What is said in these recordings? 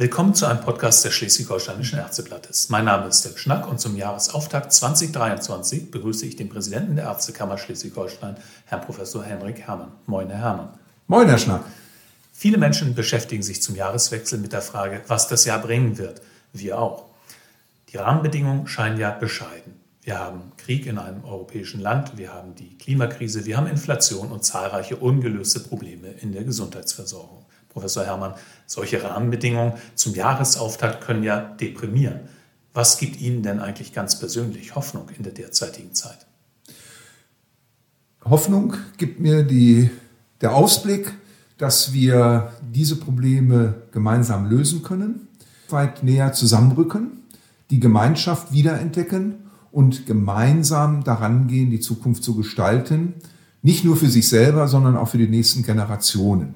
Willkommen zu einem Podcast des Schleswig-Holsteinischen Ärzteblattes. Mein Name ist Dirk Schnack und zum Jahresauftakt 2023 begrüße ich den Präsidenten der Ärztekammer Schleswig-Holstein, Herrn Professor Henrik Herrmann. Moin, Herr Herrmann. Moin, Herr Schnack. Viele Menschen beschäftigen sich zum Jahreswechsel mit der Frage, was das Jahr bringen wird. Wir auch. Die Rahmenbedingungen scheinen ja bescheiden. Wir haben Krieg in einem europäischen Land, wir haben die Klimakrise, wir haben Inflation und zahlreiche ungelöste Probleme in der Gesundheitsversorgung. Professor Herrmann, solche Rahmenbedingungen zum Jahresauftakt können ja deprimieren. Was gibt Ihnen denn eigentlich ganz persönlich Hoffnung in der derzeitigen Zeit? Hoffnung gibt mir die, der Ausblick, dass wir diese Probleme gemeinsam lösen können, weit näher zusammenrücken, die Gemeinschaft wiederentdecken und gemeinsam daran gehen, die Zukunft zu gestalten, nicht nur für sich selber, sondern auch für die nächsten Generationen.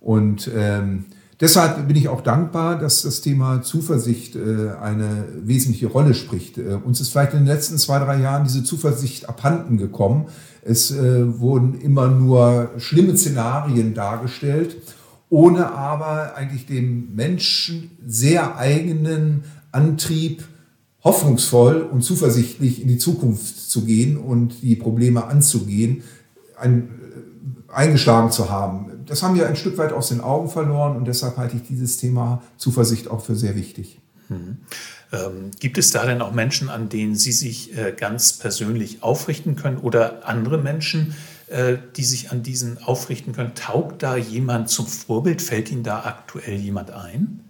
Und ähm, deshalb bin ich auch dankbar, dass das Thema Zuversicht äh, eine wesentliche Rolle spricht. Äh, uns ist vielleicht in den letzten zwei, drei Jahren diese Zuversicht abhanden gekommen. Es äh, wurden immer nur schlimme Szenarien dargestellt, ohne aber eigentlich dem Menschen sehr eigenen Antrieb, hoffnungsvoll und zuversichtlich in die Zukunft zu gehen und die Probleme anzugehen, ein, äh, eingeschlagen zu haben das haben wir ein Stück weit aus den Augen verloren und deshalb halte ich dieses Thema Zuversicht auch für sehr wichtig. Mhm. Ähm, gibt es da denn auch Menschen, an denen Sie sich äh, ganz persönlich aufrichten können oder andere Menschen, äh, die sich an diesen aufrichten können? Taugt da jemand zum Vorbild? Fällt Ihnen da aktuell jemand ein?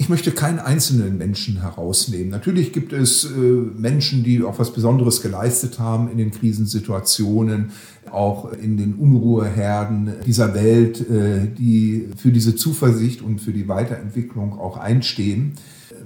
Ich möchte keinen einzelnen Menschen herausnehmen. Natürlich gibt es äh, Menschen, die auch was Besonderes geleistet haben in den Krisensituationen, auch in den Unruheherden dieser Welt, äh, die für diese Zuversicht und für die Weiterentwicklung auch einstehen.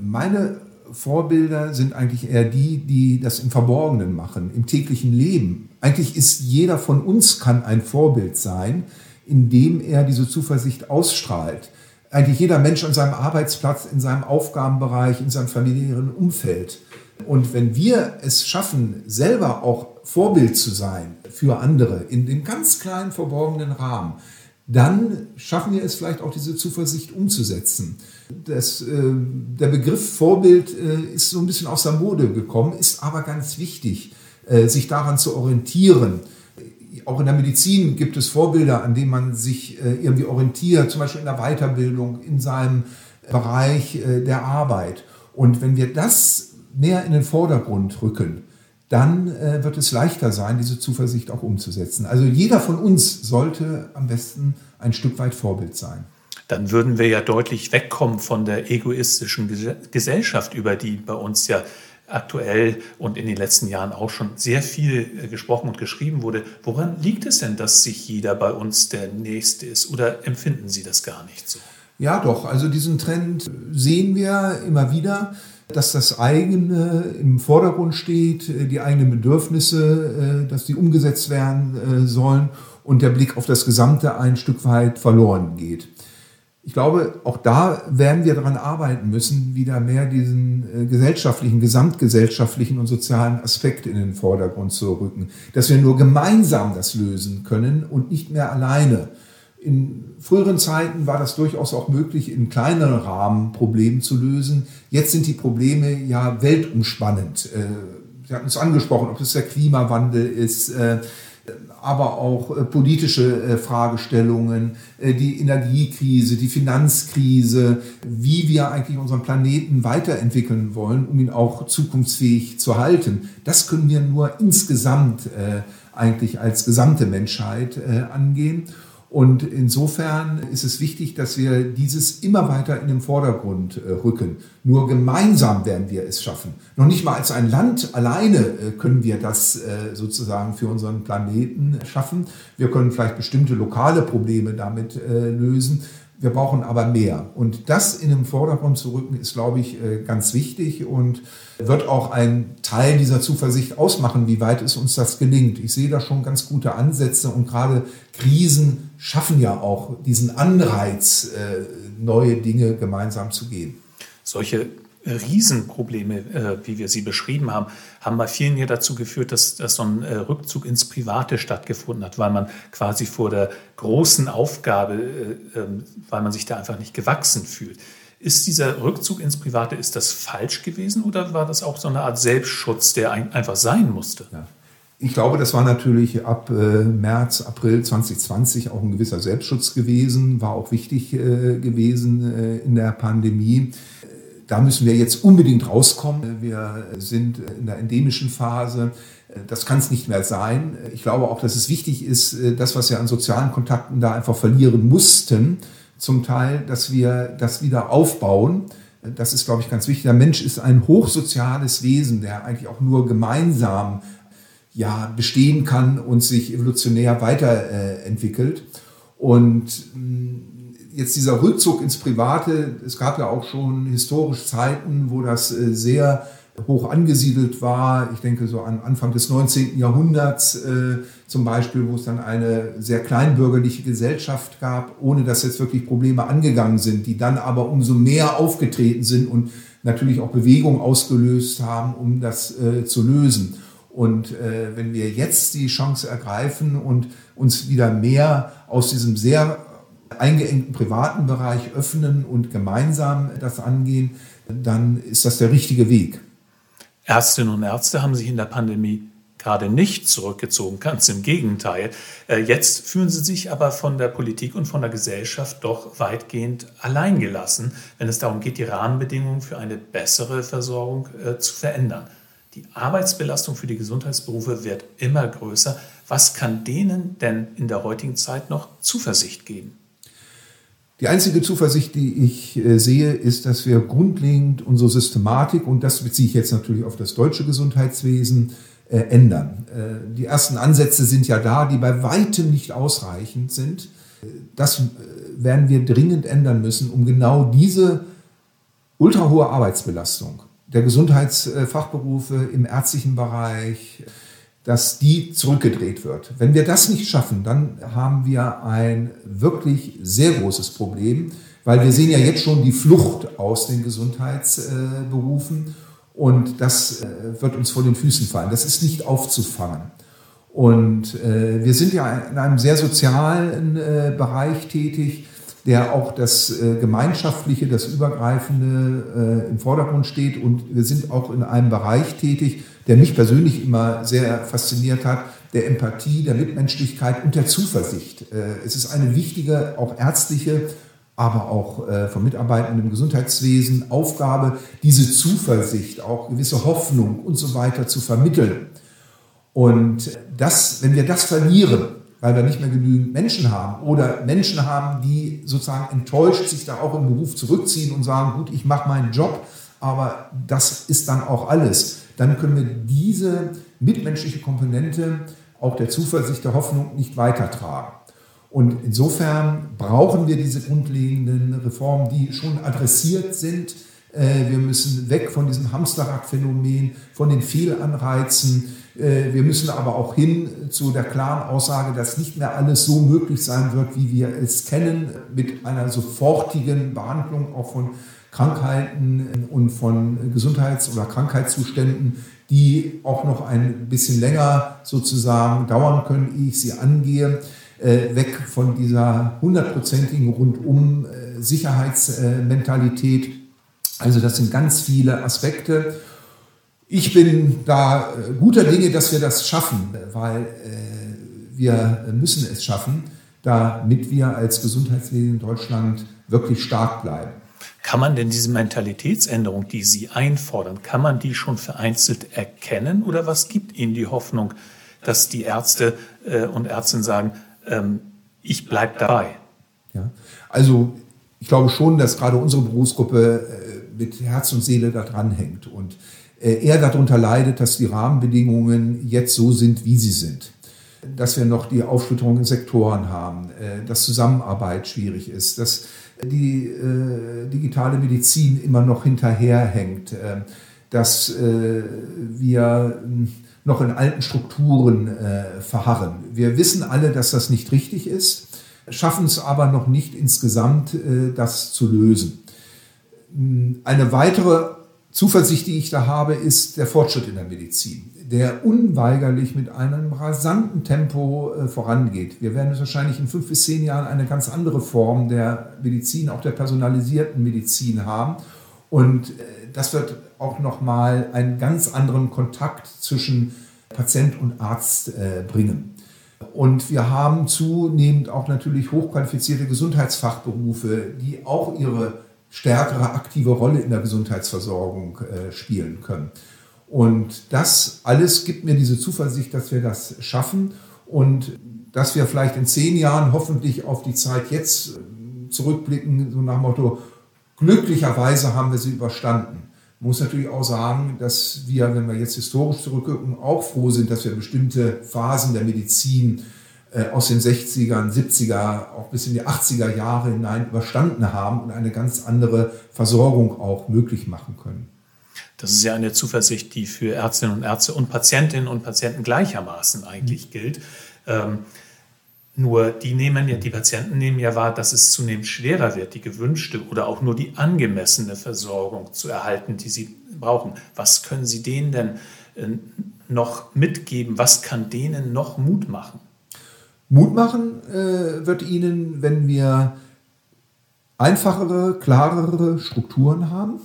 Meine Vorbilder sind eigentlich eher die, die das im Verborgenen machen, im täglichen Leben. Eigentlich ist jeder von uns kann ein Vorbild sein, indem er diese Zuversicht ausstrahlt eigentlich jeder Mensch an seinem Arbeitsplatz, in seinem Aufgabenbereich, in seinem familiären Umfeld. Und wenn wir es schaffen, selber auch Vorbild zu sein für andere in dem ganz kleinen verborgenen Rahmen, dann schaffen wir es vielleicht auch diese Zuversicht umzusetzen. Das, äh, der Begriff Vorbild äh, ist so ein bisschen aus der Mode gekommen, ist aber ganz wichtig, äh, sich daran zu orientieren auch in der Medizin gibt es Vorbilder, an denen man sich äh, irgendwie orientiert, zum Beispiel in der Weiterbildung, in seinem Bereich äh, der Arbeit. Und wenn wir das mehr in den Vordergrund rücken, dann äh, wird es leichter sein, diese Zuversicht auch umzusetzen. Also jeder von uns sollte am besten ein Stück weit Vorbild sein. Dann würden wir ja deutlich wegkommen von der egoistischen Gesellschaft, über die bei uns ja aktuell und in den letzten Jahren auch schon sehr viel äh, gesprochen und geschrieben wurde. Woran liegt es denn, dass sich jeder bei uns der Nächste ist? Oder empfinden Sie das gar nicht so? Ja, doch. Also diesen Trend sehen wir immer wieder, dass das eigene im Vordergrund steht, äh, die eigenen Bedürfnisse, äh, dass die umgesetzt werden sollen und der Blick auf das Gesamte ein Stück weit verloren geht ich glaube, auch da werden wir daran arbeiten müssen, wieder mehr diesen äh, gesellschaftlichen, gesamtgesellschaftlichen und sozialen Aspekt in den Vordergrund zu rücken. Dass wir nur gemeinsam das lösen können und nicht mehr alleine. In früheren Zeiten war das durchaus auch möglich, in kleineren Rahmen Probleme zu lösen. Jetzt sind die Probleme ja weltumspannend. Äh, Sie hatten es angesprochen, ob es der Klimawandel ist, äh, aber auch äh, politische äh, Fragestellungen, äh, die Energiekrise, die Finanzkrise, wie wir eigentlich unseren Planeten weiterentwickeln wollen, um ihn auch zukunftsfähig zu halten. Das können wir nur insgesamt eigentlich als gesamte Menschheit angehen. Und insofern ist es wichtig, dass wir dieses immer weiter in den Vordergrund äh, rücken. Nur gemeinsam werden wir es schaffen. Noch nicht mal als ein Land alleine äh, können wir das äh, sozusagen für unseren Planeten schaffen. Wir können vielleicht bestimmte lokale Probleme damit lösen. Wir brauchen aber mehr. Und das in den Vordergrund zu rücken, ist, glaube ich, äh, ganz wichtig und wird auch ein Teil dieser Zuversicht ausmachen, wie weit es uns das gelingt. Ich sehe da schon ganz gute Ansätze und gerade Krisen schaffen ja auch diesen Anreiz, äh, neue Dinge gemeinsam zu gehen. Solche Riesenprobleme, äh, wie wir sie beschrieben haben, haben bei vielen ja dazu geführt, dass, dass so ein äh, Rückzug ins Private stattgefunden hat, weil man quasi vor der großen Aufgabe, äh, ähm, weil man sich da einfach nicht gewachsen fühlt. Ist dieser Rückzug ins Private, ist das falsch gewesen oder war das auch so eine Art Selbstschutz, der einfach sein musste? Ja. Ich glaube, das war natürlich ab äh, März, April 2020 auch ein gewisser Selbstschutz gewesen, war auch wichtig äh, gewesen äh, in der Pandemie. Da müssen wir jetzt unbedingt rauskommen. Wir sind in der endemischen Phase. Das kann es nicht mehr sein. Ich glaube auch, dass es wichtig ist, das, was wir an sozialen Kontakten da einfach verlieren mussten, zum Teil, dass wir das wieder aufbauen. Das ist, glaube ich, ganz wichtig. Der Mensch ist ein hochsoziales Wesen, der eigentlich auch nur gemeinsam ja, bestehen kann und sich evolutionär weiterentwickelt. Und mh, mm, jetzt dieser Rückzug ins Private, es gab ja auch schon historisch Zeiten, wo das äh, sehr hoch angesiedelt war. Ich denke so an Anfang des 19. Jahrhunderts äh, zum Beispiel, wo es dann eine sehr kleinbürgerliche Gesellschaft gab, ohne dass jetzt wirklich Probleme angegangen sind, die dann aber umso mehr aufgetreten sind und natürlich auch Bewegung ausgelöst haben, um das äh, zu lösen. Und äh, wenn wir jetzt die Chance ergreifen und uns wieder mehr aus diesem sehr eingeengten privaten Bereich öffnen und gemeinsam das angehen, dann ist das der richtige Weg. Ärztinnen und Ärzte haben sich in der Pandemie gerade nicht zurückgezogen, ganz im Gegenteil. Äh, jetzt fühlen sie sich aber von der Politik und von der Gesellschaft doch weitgehend alleingelassen, wenn es darum geht, die Rahmenbedingungen für eine bessere Versorgung äh, zu verändern. Die Arbeitsbelastung für die Gesundheitsberufe wird immer größer. Was kann denen denn in der heutigen Zeit noch Zuversicht geben? Die einzige Zuversicht, die ich äh, sehe, ist, dass wir grundlegend unsere Systematik, und das beziehe ich jetzt natürlich auf das deutsche Gesundheitswesen, äh, ändern. Äh, die ersten Ansätze sind ja da, die bei weitem nicht ausreichend sind. Das werden wir dringend ändern müssen, um genau diese ultrahohe Arbeitsbelastung der Gesundheitsfachberufe im ärztlichen Bereich, dass die zurückgedreht wird. Wenn wir das nicht schaffen, dann haben wir ein wirklich sehr großes Problem, weil wir sehen ja jetzt schon die Flucht aus den Gesundheitsberufen und das äh, wird uns vor den Füßen fallen. Das ist nicht aufzufangen. Und äh, wir sind ja in einem sehr sozialen äh, Bereich tätig der auch das äh, Gemeinschaftliche, das Übergreifende äh, im Vordergrund steht. Und wir sind auch in einem Bereich tätig, der mich persönlich immer sehr fasziniert hat, der Empathie, der Mitmenschlichkeit und der Zuversicht. Äh, es ist eine wichtige, auch ärztliche, aber auch äh, von Mitarbeitern im Gesundheitswesen Aufgabe, diese Zuversicht, auch gewisse Hoffnung und so weiter zu vermitteln. Und das, wenn wir das verlieren, weil wir nicht mehr genügend Menschen haben oder Menschen haben, die sozusagen enttäuscht sich da auch im Beruf zurückziehen und sagen, gut, ich mache meinen Job, aber das ist dann auch alles. Dann können wir diese mitmenschliche Komponente auch der Zuversicht, der Hoffnung nicht weitertragen. Und insofern brauchen wir diese grundlegenden Reformen, die schon adressiert sind. Äh, wir müssen weg von diesem Hamsterrad-Phänomen, von den Fehlanreizen, wir müssen aber auch hin zu der klaren Aussage, dass nicht mehr alles so möglich sein wird, wie wir es kennen, mit einer sofortigen Behandlung auch von Krankheiten und von Gesundheits- oder Krankheitszuständen, die auch noch ein bisschen länger sozusagen dauern können, ehe ich sie angehe, äh, weg von dieser hundertprozentigen rundum äh, Sicherheitsmentalität. Also das sind ganz viele Aspekte. Ich bin da äh, guter Dinge, dass wir das schaffen, weil äh, wir müssen es schaffen, damit wir als Gesundheitswesen in Deutschland wirklich stark bleiben. Kann man denn diese Mentalitätsänderung, die Sie einfordern, kann man die schon vereinzelt erkennen oder was gibt Ihnen die Hoffnung, dass die Ärzte äh, und Ärztinnen sagen, ähm, ich bleibe dabei? Ja, also ich glaube schon, dass gerade unsere Berufsgruppe äh, mit Herz und Seele da dran hängt und er darunter leidet, dass die Rahmenbedingungen jetzt so sind, wie sie sind. Dass wir noch die Aufsplitterung in Sektoren haben, äh, dass Zusammenarbeit schwierig ist, dass die äh, digitale Medizin immer noch hinterherhängt, dass wir hm, noch in alten Strukturen verharren. Wir wissen alle, dass das nicht richtig ist, schaffen es aber noch nicht insgesamt, das zu lösen. Hm, eine weitere Zuversicht, die ich da habe, ist der Fortschritt in der Medizin, der unweigerlich mit einem rasanten Tempo äh, vorangeht. Wir werden wahrscheinlich in fünf bis zehn Jahren eine ganz andere Form der Medizin, auch der personalisierten Medizin haben. Und äh, das wird auch nochmal einen ganz anderen Kontakt zwischen Patient und Arzt äh, bringen. Und wir haben zunehmend auch natürlich hochqualifizierte Gesundheitsfachberufe, die auch ihre stärkere aktive Rolle in der Gesundheitsversorgung äh, spielen können. Und das alles gibt mir diese Zuversicht, dass wir das schaffen und dass wir vielleicht in zehn Jahren hoffentlich auf die Zeit jetzt äh, zurückblicken, so nach dem Motto, glücklicherweise haben wir sie überstanden. Man muss natürlich auch sagen, dass wir, wenn wir jetzt historisch zurückgucken, auch froh sind, dass wir bestimmte Phasen der Medizin aus den 60ern, 70er, auch bis in die 80er Jahre hinein überstanden haben und eine ganz andere Versorgung auch möglich machen können. Das ist ja eine Zuversicht, die für Ärztinnen und Ärzte und Patientinnen und Patienten gleichermaßen eigentlich mhm. gilt. Ähm, nur die nehmen ja, die Patienten nehmen ja wahr, dass es zunehmend schwerer wird, die gewünschte oder auch nur die angemessene Versorgung zu erhalten, die sie brauchen. Was können Sie denen denn äh, noch mitgeben? Was kann denen noch Mut machen? Mut machen äh, wird ihnen, wenn wir einfachere, klarere Strukturen haben.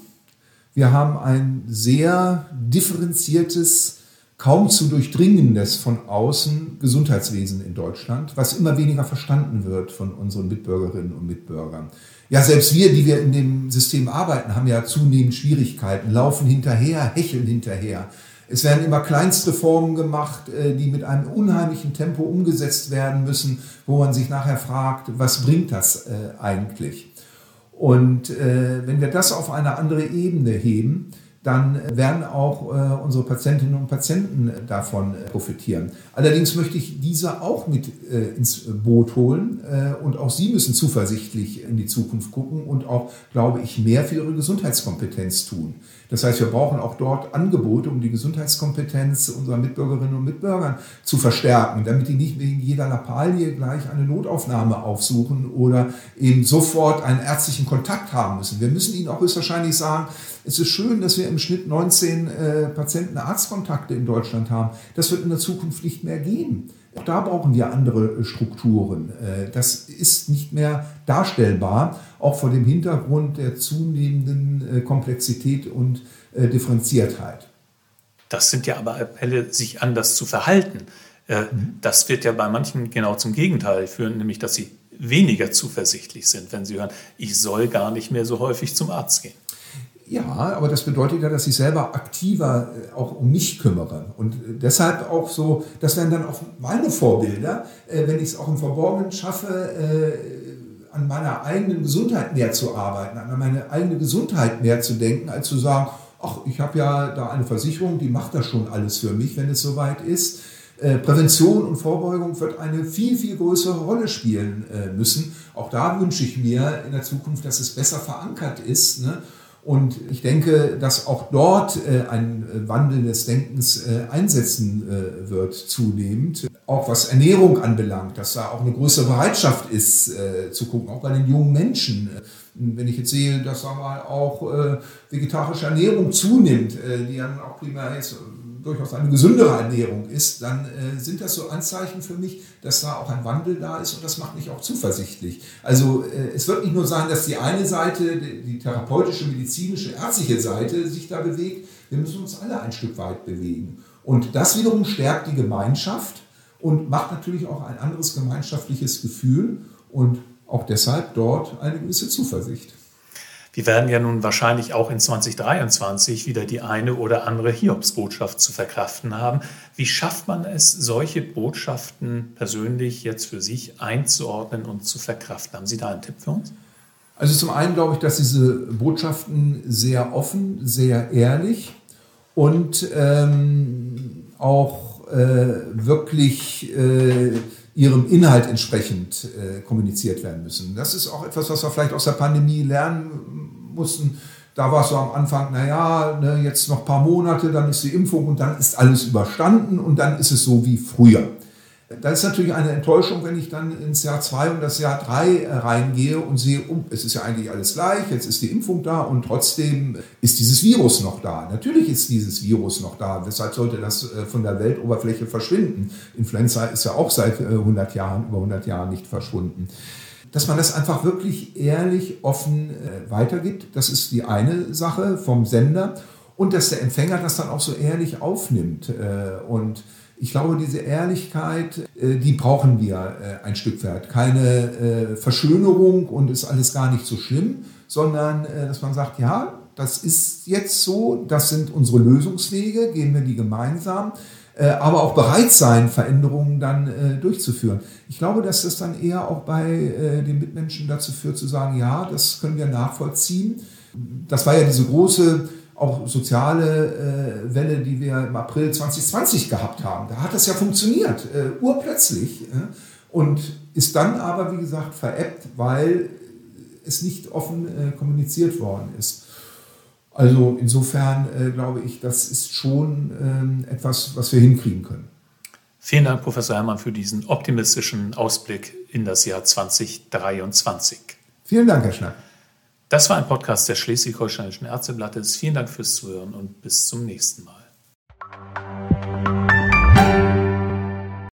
Wir haben ein sehr differenziertes, kaum zu durchdringendes von außen Gesundheitswesen in Deutschland, was immer weniger verstanden wird von unseren Mitbürgerinnen und Mitbürgern. Ja, selbst wir, die wir in dem System arbeiten, haben ja zunehmend Schwierigkeiten, laufen hinterher, hecheln hinterher. Es werden immer Kleinstreformen gemacht, äh, die mit einem unheimlichen Tempo umgesetzt werden müssen, wo man sich nachher fragt, was bringt das äh, eigentlich? Und äh, wenn wir das auf eine andere Ebene heben, dann werden auch äh, unsere Patientinnen und Patienten davon äh, profitieren. Allerdings möchte ich diese auch mit äh, ins Boot holen äh, und auch sie müssen zuversichtlich in die Zukunft gucken und auch, glaube ich, mehr für ihre Gesundheitskompetenz tun. Das heißt, wir brauchen auch dort Angebote, um die Gesundheitskompetenz unserer Mitbürgerinnen und Mitbürger zu verstärken, damit die nicht wegen jeder Lappalie gleich eine Notaufnahme aufsuchen oder eben sofort einen ärztlichen Kontakt haben müssen. Wir müssen ihnen auch höchstwahrscheinlich sagen, es ist schön, dass wir im Schnitt 19 äh, Patienten Arztkontakte in Deutschland haben. Das wird in der Zukunft nicht mehr geben. Auch da brauchen wir andere äh, Strukturen. Äh, das ist nicht mehr darstellbar, auch vor dem Hintergrund der zunehmenden äh, Komplexität und Differenziertheit. Das sind ja aber Appelle, sich anders zu verhalten. Mhm. Das wird ja bei manchen genau zum Gegenteil führen, nämlich dass sie weniger zuversichtlich sind, wenn sie hören, ich soll gar nicht mehr so häufig zum Arzt gehen. Ja, aber das bedeutet ja, dass ich selber aktiver äh, auch um mich kümmere. Und äh, deshalb auch so, das wären dann auch meine Vorbilder, äh, wenn ich es auch im Verborgenen schaffe, an meiner eigenen Gesundheit mehr zu arbeiten, an meine eigene Gesundheit mehr zu denken, als zu sagen, ach, ich habe ja da eine Versicherung, die macht das schon alles für mich, wenn es soweit ist. Prävention und Vorbeugung wird eine viel, viel größere Rolle spielen müssen. Auch da wünsche ich mir in der Zukunft, dass es besser verankert ist. Ne? Und ich denke, dass auch dort äh, ein äh, Wandel des Denkens äh, einsetzen wird zunehmend. Auch was Ernährung anbelangt, dass da auch eine größere Bereitschaft ist zu gucken, auch bei den jungen Menschen. Wenn ich jetzt sehe, dass da mal auch vegetarische Ernährung zunimmt, die dann auch primär jetzt durchaus eine gesündere Ernährung ist, dann äh, sind das so Anzeichen für mich, dass da auch ein Wandel da ist und das macht mich auch zuversichtlich. Also äh, es wird nicht nur sein, dass die eine Seite, die, die therapeutische, medizinische, ärztliche Seite sich da bewegt, wir müssen uns alle ein Stück weit bewegen. Und das wiederum stärkt die Gemeinschaft und macht natürlich auch ein anderes gemeinschaftliches Gefühl und auch deshalb dort eine gewisse Zuversicht. Wir werden ja nun wahrscheinlich auch in 2023 wieder die eine oder andere Hiobsbotschaft zu verkraften haben. Wie schafft man es, solche Botschaften persönlich jetzt für sich einzuordnen und zu verkraften? Haben Sie da einen Tipp für uns? Also zum einen glaube ich, dass diese Botschaften sehr offen, sehr ehrlich und ähm, auch äh, wirklich äh, ihrem Inhalt entsprechend äh, kommuniziert werden müssen. Das ist auch etwas, was wir vielleicht aus der Pandemie lernen mussten. Da war es so am Anfang, naja, ne, jetzt noch ein paar Monate, dann ist die Impfung und dann ist alles überstanden und dann ist es so wie früher. Da ist natürlich eine Enttäuschung, wenn ich dann ins Jahr 2 und das Jahr 3 äh, reingehe und sehe, oh, es ist ja eigentlich alles gleich, jetzt ist die Impfung da und trotzdem ist dieses Virus noch da. Natürlich ist dieses Virus noch da. Weshalb sollte das äh, von der Weltoberfläche verschwinden? Influenza ist ja auch seit 100 äh, Jahren, über 100 Jahren nicht verschwunden. Dass man das einfach wirklich ehrlich, offen weitergibt, das ist die eine Sache vom Sender und dass der Empfänger das dann auch so ehrlich aufnimmt und ich glaube, diese Ehrlichkeit, äh, die brauchen wir äh, ein Stück weit. Keine äh, Verschönerung und ist alles gar nicht so schlimm, sondern dass man sagt, ja, das ist jetzt so, das sind unsere Lösungswege, gehen wir die gemeinsam, aber auch bereit sein, Veränderungen dann durchzuführen. Ich glaube, dass das dann eher auch bei den Mitmenschen dazu führt, zu sagen, ja, das können wir nachvollziehen. Das war ja diese große auch soziale äh, Welle, die wir im April 2020 gehabt haben. Da hat das ja funktioniert, äh, urplötzlich. Äh, und ist dann aber, wie gesagt, veräppt, weil es nicht offen äh, kommuniziert worden ist. Also insofern äh, glaube ich, das ist schon ähm, etwas, was wir hinkriegen können. Vielen Dank, Professor Herrmann, für diesen optimistischen Ausblick in das Jahr 2023. Vielen Dank, Herr Schnack. Das war ein Podcast des Schleswig-Holsteinischen Ärzteblattes. Vielen Dank fürs Zuhören und bis zum nächsten Mal.